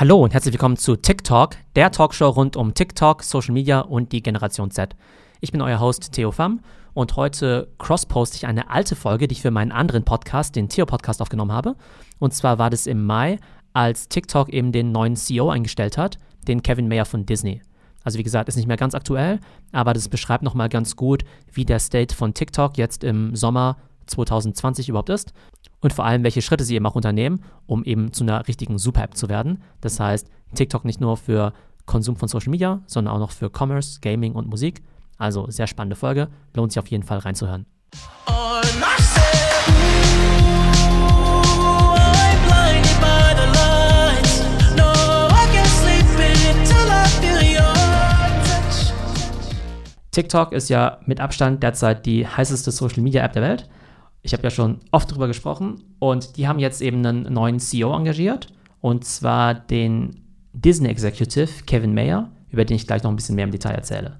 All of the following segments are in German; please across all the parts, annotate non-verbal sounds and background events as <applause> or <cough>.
Hallo und herzlich willkommen zu TikTok, der Talkshow rund um TikTok, Social Media und die Generation Z. Ich bin euer Host Theo Pham und heute cross-poste ich eine alte Folge, die ich für meinen anderen Podcast, den Theo-Podcast, aufgenommen habe. Und zwar war das im Mai, als TikTok eben den neuen CEO eingestellt hat, den Kevin Mayer von Disney. Also wie gesagt, ist nicht mehr ganz aktuell, aber das beschreibt nochmal ganz gut, wie der State von TikTok jetzt im Sommer 2020 überhaupt ist und vor allem, welche Schritte sie eben auch unternehmen, um eben zu einer richtigen Super-App zu werden. Das heißt, TikTok nicht nur für Konsum von Social Media, sondern auch noch für Commerce, Gaming und Musik. Also sehr spannende Folge, lohnt sich auf jeden Fall reinzuhören. TikTok ist ja mit Abstand derzeit die heißeste Social Media App der Welt. Ich habe ja schon oft drüber gesprochen und die haben jetzt eben einen neuen CEO engagiert und zwar den Disney Executive Kevin Mayer, über den ich gleich noch ein bisschen mehr im Detail erzähle.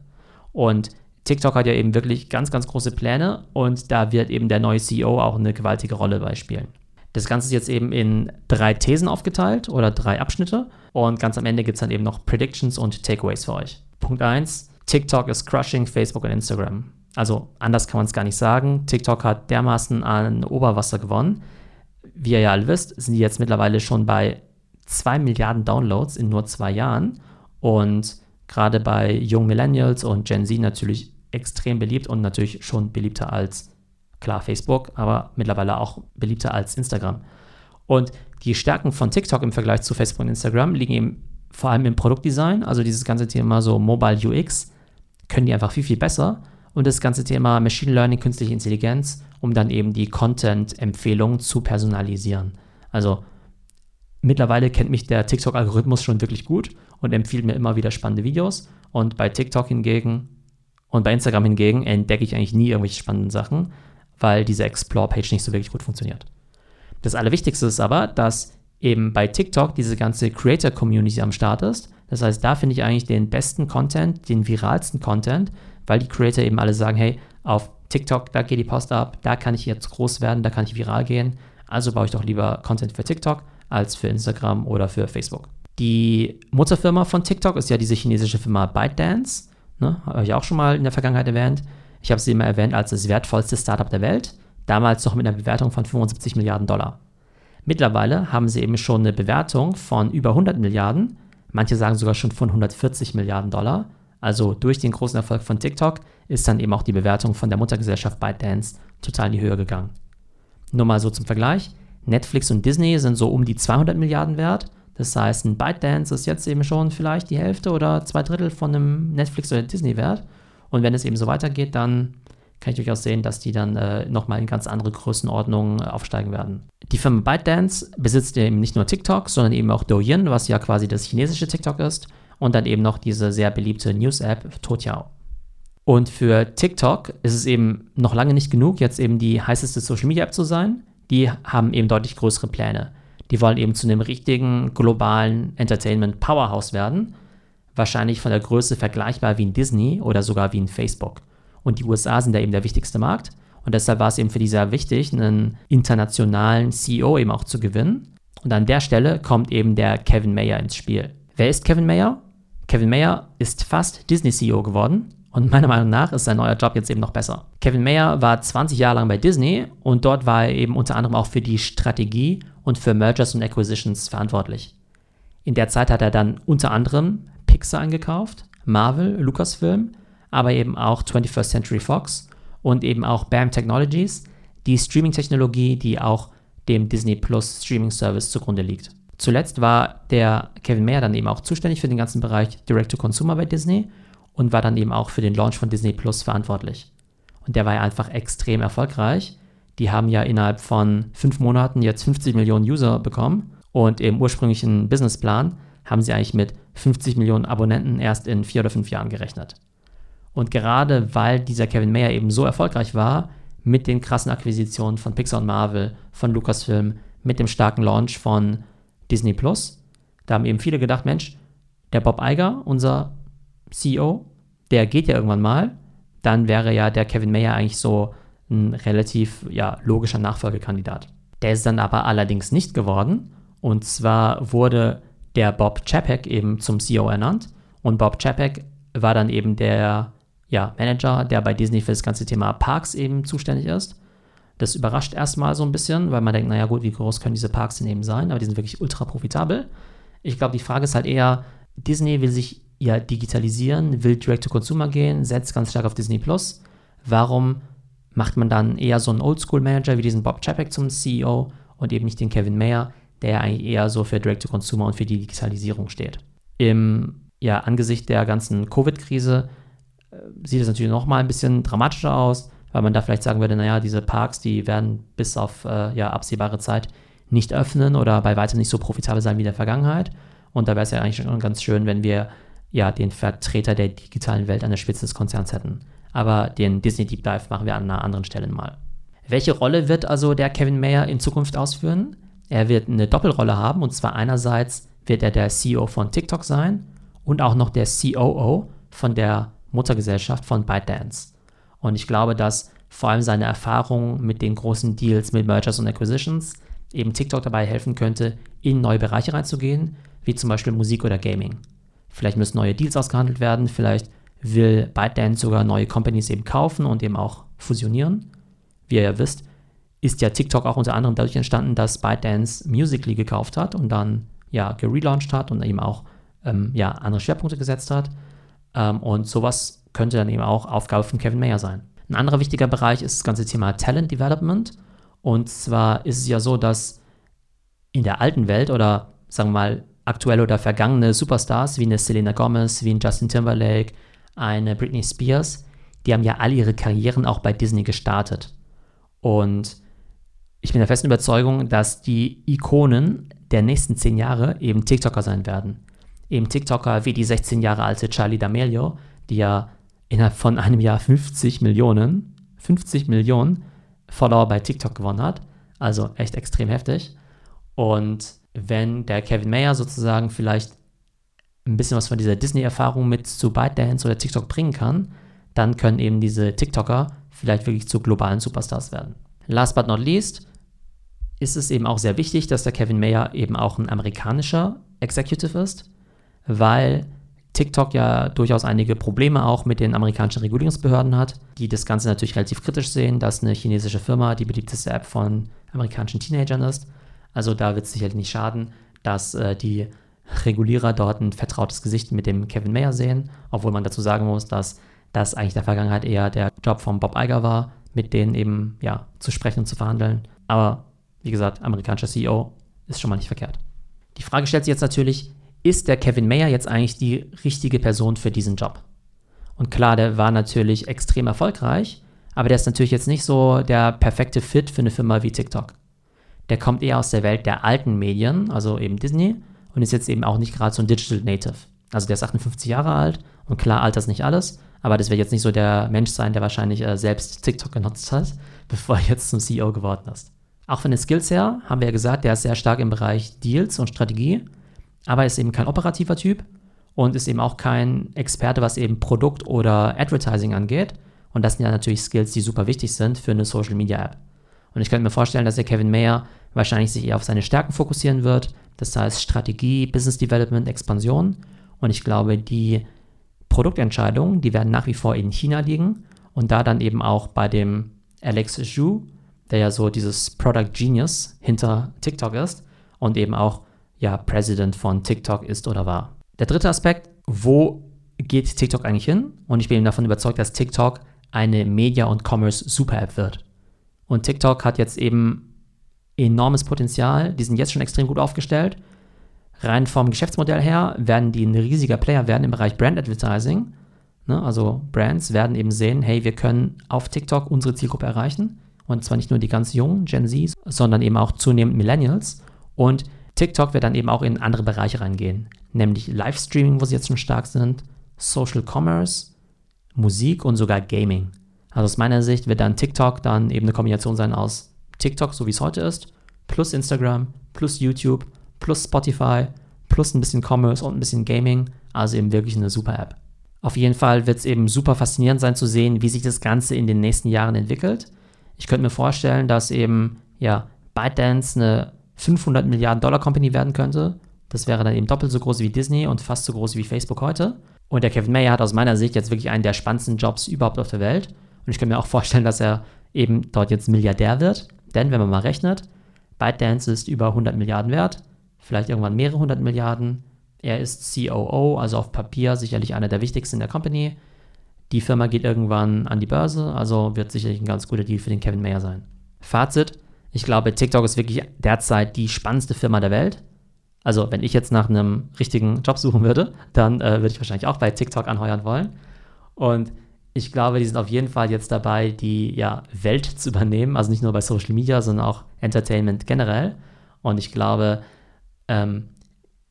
Und TikTok hat ja eben wirklich ganz, ganz große Pläne und da wird eben der neue CEO auch eine gewaltige Rolle beispielen. Das Ganze ist jetzt eben in drei Thesen aufgeteilt oder drei Abschnitte und ganz am Ende gibt es dann eben noch Predictions und Takeaways für euch. Punkt 1, TikTok ist crushing Facebook und Instagram. Also anders kann man es gar nicht sagen. TikTok hat dermaßen an Oberwasser gewonnen. Wie ihr ja alle wisst, sind die jetzt mittlerweile schon bei 2 Milliarden Downloads in nur zwei Jahren. Und gerade bei jungen Millennials und Gen Z natürlich extrem beliebt und natürlich schon beliebter als, klar, Facebook, aber mittlerweile auch beliebter als Instagram. Und die Stärken von TikTok im Vergleich zu Facebook und Instagram liegen eben vor allem im Produktdesign, also dieses ganze Thema so Mobile UX können die einfach viel, viel besser. Und das ganze Thema Machine Learning, künstliche Intelligenz, um dann eben die Content-Empfehlungen zu personalisieren. Also mittlerweile kennt mich der TikTok-Algorithmus schon wirklich gut und empfiehlt mir immer wieder spannende Videos. Und bei TikTok hingegen und bei Instagram hingegen entdecke ich eigentlich nie irgendwelche spannenden Sachen, weil diese Explore-Page nicht so wirklich gut funktioniert. Das Allerwichtigste ist aber, dass eben bei TikTok diese ganze Creator-Community am Start ist das heißt, da finde ich eigentlich den besten Content, den viralsten Content, weil die Creator eben alle sagen, hey, auf TikTok, da geht die Post ab, da kann ich jetzt groß werden, da kann ich viral gehen. Also baue ich doch lieber Content für TikTok als für Instagram oder für Facebook. Die Mutterfirma von TikTok ist ja diese chinesische Firma ByteDance. Ne? Habe ich auch schon mal in der Vergangenheit erwähnt. Ich habe sie immer erwähnt als das wertvollste Startup der Welt. Damals noch mit einer Bewertung von 75 Milliarden Dollar. Mittlerweile haben sie eben schon eine Bewertung von über 100 Milliarden Manche sagen sogar schon von 140 Milliarden Dollar. Also durch den großen Erfolg von TikTok ist dann eben auch die Bewertung von der Muttergesellschaft ByteDance total in die Höhe gegangen. Nur mal so zum Vergleich. Netflix und Disney sind so um die 200 Milliarden wert. Das heißt, ein ByteDance ist jetzt eben schon vielleicht die Hälfte oder zwei Drittel von einem Netflix oder Disney wert. Und wenn es eben so weitergeht, dann kann ich durchaus sehen, dass die dann äh, nochmal in ganz andere Größenordnungen äh, aufsteigen werden. Die Firma ByteDance besitzt eben nicht nur TikTok, sondern eben auch Douyin, was ja quasi das chinesische TikTok ist, und dann eben noch diese sehr beliebte News-App Toutiao. Und für TikTok ist es eben noch lange nicht genug, jetzt eben die heißeste Social-Media-App zu sein. Die haben eben deutlich größere Pläne. Die wollen eben zu einem richtigen globalen Entertainment-Powerhouse werden. Wahrscheinlich von der Größe vergleichbar wie ein Disney oder sogar wie ein Facebook. Und die USA sind da eben der wichtigste Markt. Und deshalb war es eben für die sehr wichtig, einen internationalen CEO eben auch zu gewinnen. Und an der Stelle kommt eben der Kevin Mayer ins Spiel. Wer ist Kevin Mayer? Kevin Mayer ist fast Disney-CEO geworden und meiner Meinung nach ist sein neuer Job jetzt eben noch besser. Kevin Mayer war 20 Jahre lang bei Disney und dort war er eben unter anderem auch für die Strategie und für Mergers und Acquisitions verantwortlich. In der Zeit hat er dann unter anderem Pixar angekauft, Marvel, Lucasfilm, aber eben auch 21st Century Fox und eben auch BAM Technologies, die Streaming-Technologie, die auch dem Disney Plus Streaming-Service zugrunde liegt. Zuletzt war der Kevin Mayer dann eben auch zuständig für den ganzen Bereich Direct-to-Consumer bei Disney und war dann eben auch für den Launch von Disney Plus verantwortlich. Und der war ja einfach extrem erfolgreich. Die haben ja innerhalb von fünf Monaten jetzt 50 Millionen User bekommen und im ursprünglichen Businessplan haben sie eigentlich mit 50 Millionen Abonnenten erst in vier oder fünf Jahren gerechnet. Und gerade weil dieser Kevin Mayer eben so erfolgreich war, mit den krassen Akquisitionen von Pixar und Marvel, von Lucasfilm, mit dem starken Launch von Disney Plus, da haben eben viele gedacht, Mensch, der Bob Iger, unser CEO, der geht ja irgendwann mal, dann wäre ja der Kevin Mayer eigentlich so ein relativ ja, logischer Nachfolgekandidat. Der ist dann aber allerdings nicht geworden. Und zwar wurde der Bob Chapek eben zum CEO ernannt. Und Bob Chapek war dann eben der ja, Manager, der bei Disney für das ganze Thema Parks eben zuständig ist. Das überrascht erstmal so ein bisschen, weil man denkt, naja gut, wie groß können diese Parks denn eben sein? Aber die sind wirklich ultra profitabel. Ich glaube, die Frage ist halt eher, Disney will sich ja digitalisieren, will direct to consumer gehen, setzt ganz stark auf Disney Plus. Warum macht man dann eher so einen Oldschool-Manager wie diesen Bob Chapek zum CEO und eben nicht den Kevin Mayer, der eigentlich eher so für direct to consumer und für die Digitalisierung steht? Im ja, angesichts der ganzen Covid-Krise äh, sieht es natürlich noch mal ein bisschen dramatischer aus, weil man da vielleicht sagen würde, naja, diese Parks, die werden bis auf äh, ja, absehbare Zeit nicht öffnen oder bei weitem nicht so profitabel sein wie in der Vergangenheit. Und da wäre es ja eigentlich schon ganz schön, wenn wir ja den Vertreter der digitalen Welt an der Spitze des Konzerns hätten. Aber den Disney Deep Dive machen wir an einer anderen Stelle mal. Welche Rolle wird also der Kevin Mayer in Zukunft ausführen? Er wird eine Doppelrolle haben und zwar einerseits wird er der CEO von TikTok sein und auch noch der COO von der Muttergesellschaft von ByteDance. Und ich glaube, dass vor allem seine Erfahrung mit den großen Deals mit Mergers und Acquisitions eben TikTok dabei helfen könnte, in neue Bereiche reinzugehen, wie zum Beispiel Musik oder Gaming. Vielleicht müssen neue Deals ausgehandelt werden, vielleicht will ByteDance sogar neue Companies eben kaufen und eben auch fusionieren. Wie ihr ja wisst, ist ja TikTok auch unter anderem dadurch entstanden, dass ByteDance Musical.ly gekauft hat und dann ja gelauncht hat und eben auch ähm, ja, andere Schwerpunkte gesetzt hat. Ähm, und sowas könnte dann eben auch Aufgabe von Kevin Mayer sein. Ein anderer wichtiger Bereich ist das ganze Thema Talent Development. Und zwar ist es ja so, dass in der alten Welt oder sagen wir mal aktuelle oder vergangene Superstars wie eine Selena Gomez, wie ein Justin Timberlake, eine Britney Spears, die haben ja alle ihre Karrieren auch bei Disney gestartet. Und ich bin der festen Überzeugung, dass die Ikonen der nächsten zehn Jahre eben TikToker sein werden. Eben TikToker wie die 16 Jahre alte Charlie D'Amelio, die ja innerhalb von einem Jahr 50 Millionen, 50 Millionen Follower bei TikTok gewonnen hat. Also echt extrem heftig. Und wenn der Kevin Mayer sozusagen vielleicht ein bisschen was von dieser Disney-Erfahrung mit zu ByteDance oder TikTok bringen kann, dann können eben diese TikToker vielleicht wirklich zu globalen Superstars werden. Last but not least ist es eben auch sehr wichtig, dass der Kevin Mayer eben auch ein amerikanischer Executive ist, weil TikTok ja durchaus einige Probleme auch mit den amerikanischen Regulierungsbehörden hat, die das Ganze natürlich relativ kritisch sehen, dass eine chinesische Firma die beliebteste App von amerikanischen Teenagern ist. Also da wird es sicherlich nicht schaden, dass äh, die Regulierer dort ein vertrautes Gesicht mit dem Kevin Mayer sehen, obwohl man dazu sagen muss, dass das eigentlich der Vergangenheit eher der Job von Bob Iger war, mit denen eben ja zu sprechen und zu verhandeln. Aber wie gesagt, amerikanischer CEO ist schon mal nicht verkehrt. Die Frage stellt sich jetzt natürlich, ist der Kevin Mayer jetzt eigentlich die richtige Person für diesen Job? Und klar, der war natürlich extrem erfolgreich, aber der ist natürlich jetzt nicht so der perfekte Fit für eine Firma wie TikTok. Der kommt eher aus der Welt der alten Medien, also eben Disney, und ist jetzt eben auch nicht gerade so ein Digital Native. Also der ist 58 Jahre alt und klar, Alter ist nicht alles, aber das wird jetzt nicht so der Mensch sein, der wahrscheinlich äh, selbst TikTok genutzt hat, <laughs> bevor er jetzt zum CEO geworden ist. Auch von den Skills her haben wir ja gesagt, der ist sehr stark im Bereich Deals und Strategie, aber ist eben kein operativer Typ und ist eben auch kein Experte, was eben Produkt oder Advertising angeht. Und das sind ja natürlich Skills, die super wichtig sind für eine Social Media App. Und ich könnte mir vorstellen, dass der Kevin Mayer wahrscheinlich sich eher auf seine Stärken fokussieren wird, das heißt Strategie, Business Development, Expansion. Und ich glaube, die Produktentscheidungen, die werden nach wie vor in China liegen und da dann eben auch bei dem Alex Zhu, der ja so dieses Product Genius hinter TikTok ist und eben auch ja President von TikTok ist oder war. Der dritte Aspekt, wo geht TikTok eigentlich hin? Und ich bin davon überzeugt, dass TikTok eine Media- und Commerce-Super-App wird. Und TikTok hat jetzt eben enormes Potenzial. Die sind jetzt schon extrem gut aufgestellt. Rein vom Geschäftsmodell her werden die ein riesiger Player werden im Bereich Brand Advertising. Ne? Also Brands werden eben sehen, hey, wir können auf TikTok unsere Zielgruppe erreichen. Und zwar nicht nur die ganz jungen Gen Zs, sondern eben auch zunehmend Millennials. Und TikTok wird dann eben auch in andere Bereiche reingehen. Nämlich Livestreaming, wo sie jetzt schon stark sind, Social Commerce, Musik und sogar Gaming. Also aus meiner Sicht wird dann TikTok dann eben eine Kombination sein aus TikTok, so wie es heute ist, plus Instagram, plus YouTube, plus Spotify, plus ein bisschen Commerce und ein bisschen Gaming. Also eben wirklich eine super App. Auf jeden Fall wird es eben super faszinierend sein zu sehen, wie sich das Ganze in den nächsten Jahren entwickelt. Ich könnte mir vorstellen, dass eben ja ByteDance eine 500 Milliarden Dollar Company werden könnte. Das wäre dann eben doppelt so groß wie Disney und fast so groß wie Facebook heute. Und der Kevin Mayer hat aus meiner Sicht jetzt wirklich einen der spannendsten Jobs überhaupt auf der Welt. Und ich kann mir auch vorstellen, dass er eben dort jetzt Milliardär wird. Denn wenn man mal rechnet, ByteDance ist über 100 Milliarden wert, vielleicht irgendwann mehrere hundert Milliarden. Er ist COO, also auf Papier sicherlich einer der wichtigsten in der Company. Die Firma geht irgendwann an die Börse, also wird sicherlich ein ganz guter Deal für den Kevin Mayer sein. Fazit, ich glaube, TikTok ist wirklich derzeit die spannendste Firma der Welt. Also, wenn ich jetzt nach einem richtigen Job suchen würde, dann äh, würde ich wahrscheinlich auch bei TikTok anheuern wollen. Und ich glaube, die sind auf jeden Fall jetzt dabei, die ja, Welt zu übernehmen. Also nicht nur bei Social Media, sondern auch Entertainment generell. Und ich glaube, ähm,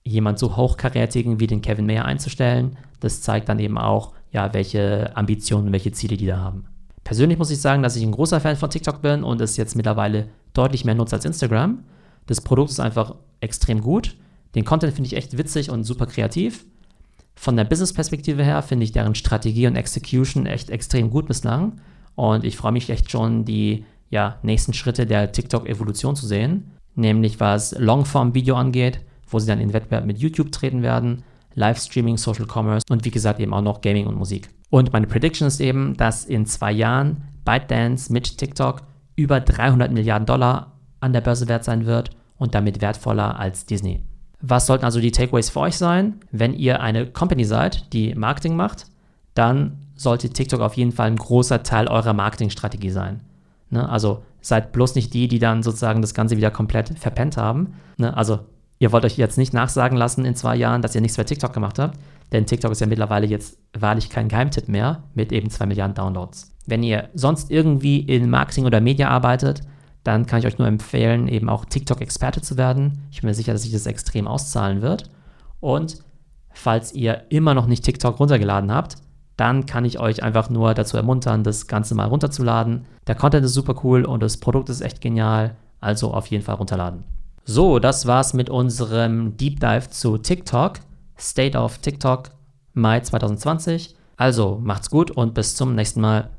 jemand so hochkarätigen wie den Kevin Mayer einzustellen, das zeigt dann eben auch, ja, welche Ambitionen, welche Ziele die da haben. Persönlich muss ich sagen, dass ich ein großer Fan von TikTok bin und es jetzt mittlerweile deutlich mehr nutze als Instagram. Das Produkt ist einfach extrem gut. Den Content finde ich echt witzig und super kreativ. Von der Business-Perspektive her finde ich deren Strategie und Execution echt extrem gut bislang. Und ich freue mich echt schon, die ja, nächsten Schritte der TikTok-Evolution zu sehen. Nämlich was Longform-Video angeht, wo sie dann in Wettbewerb mit YouTube treten werden, Livestreaming, Social Commerce und wie gesagt eben auch noch Gaming und Musik. Und meine Prediction ist eben, dass in zwei Jahren ByteDance mit TikTok über 300 Milliarden Dollar an der Börse wert sein wird und damit wertvoller als Disney. Was sollten also die Takeaways für euch sein? Wenn ihr eine Company seid, die Marketing macht, dann sollte TikTok auf jeden Fall ein großer Teil eurer Marketingstrategie sein. Ne? Also seid bloß nicht die, die dann sozusagen das Ganze wieder komplett verpennt haben. Ne? Also ihr wollt euch jetzt nicht nachsagen lassen in zwei Jahren, dass ihr nichts bei TikTok gemacht habt, denn TikTok ist ja mittlerweile jetzt wahrlich kein Geheimtipp mehr mit eben zwei Milliarden Downloads. Wenn ihr sonst irgendwie in Marketing oder Media arbeitet, dann kann ich euch nur empfehlen, eben auch TikTok-Experte zu werden. Ich bin mir sicher, dass sich das extrem auszahlen wird. Und falls ihr immer noch nicht TikTok runtergeladen habt, dann kann ich euch einfach nur dazu ermuntern, das Ganze mal runterzuladen. Der Content ist super cool und das Produkt ist echt genial, also auf jeden Fall runterladen. So, das war's mit unserem Deep Dive zu TikTok, State of TikTok Mai 2020. Also macht's gut und bis zum nächsten Mal.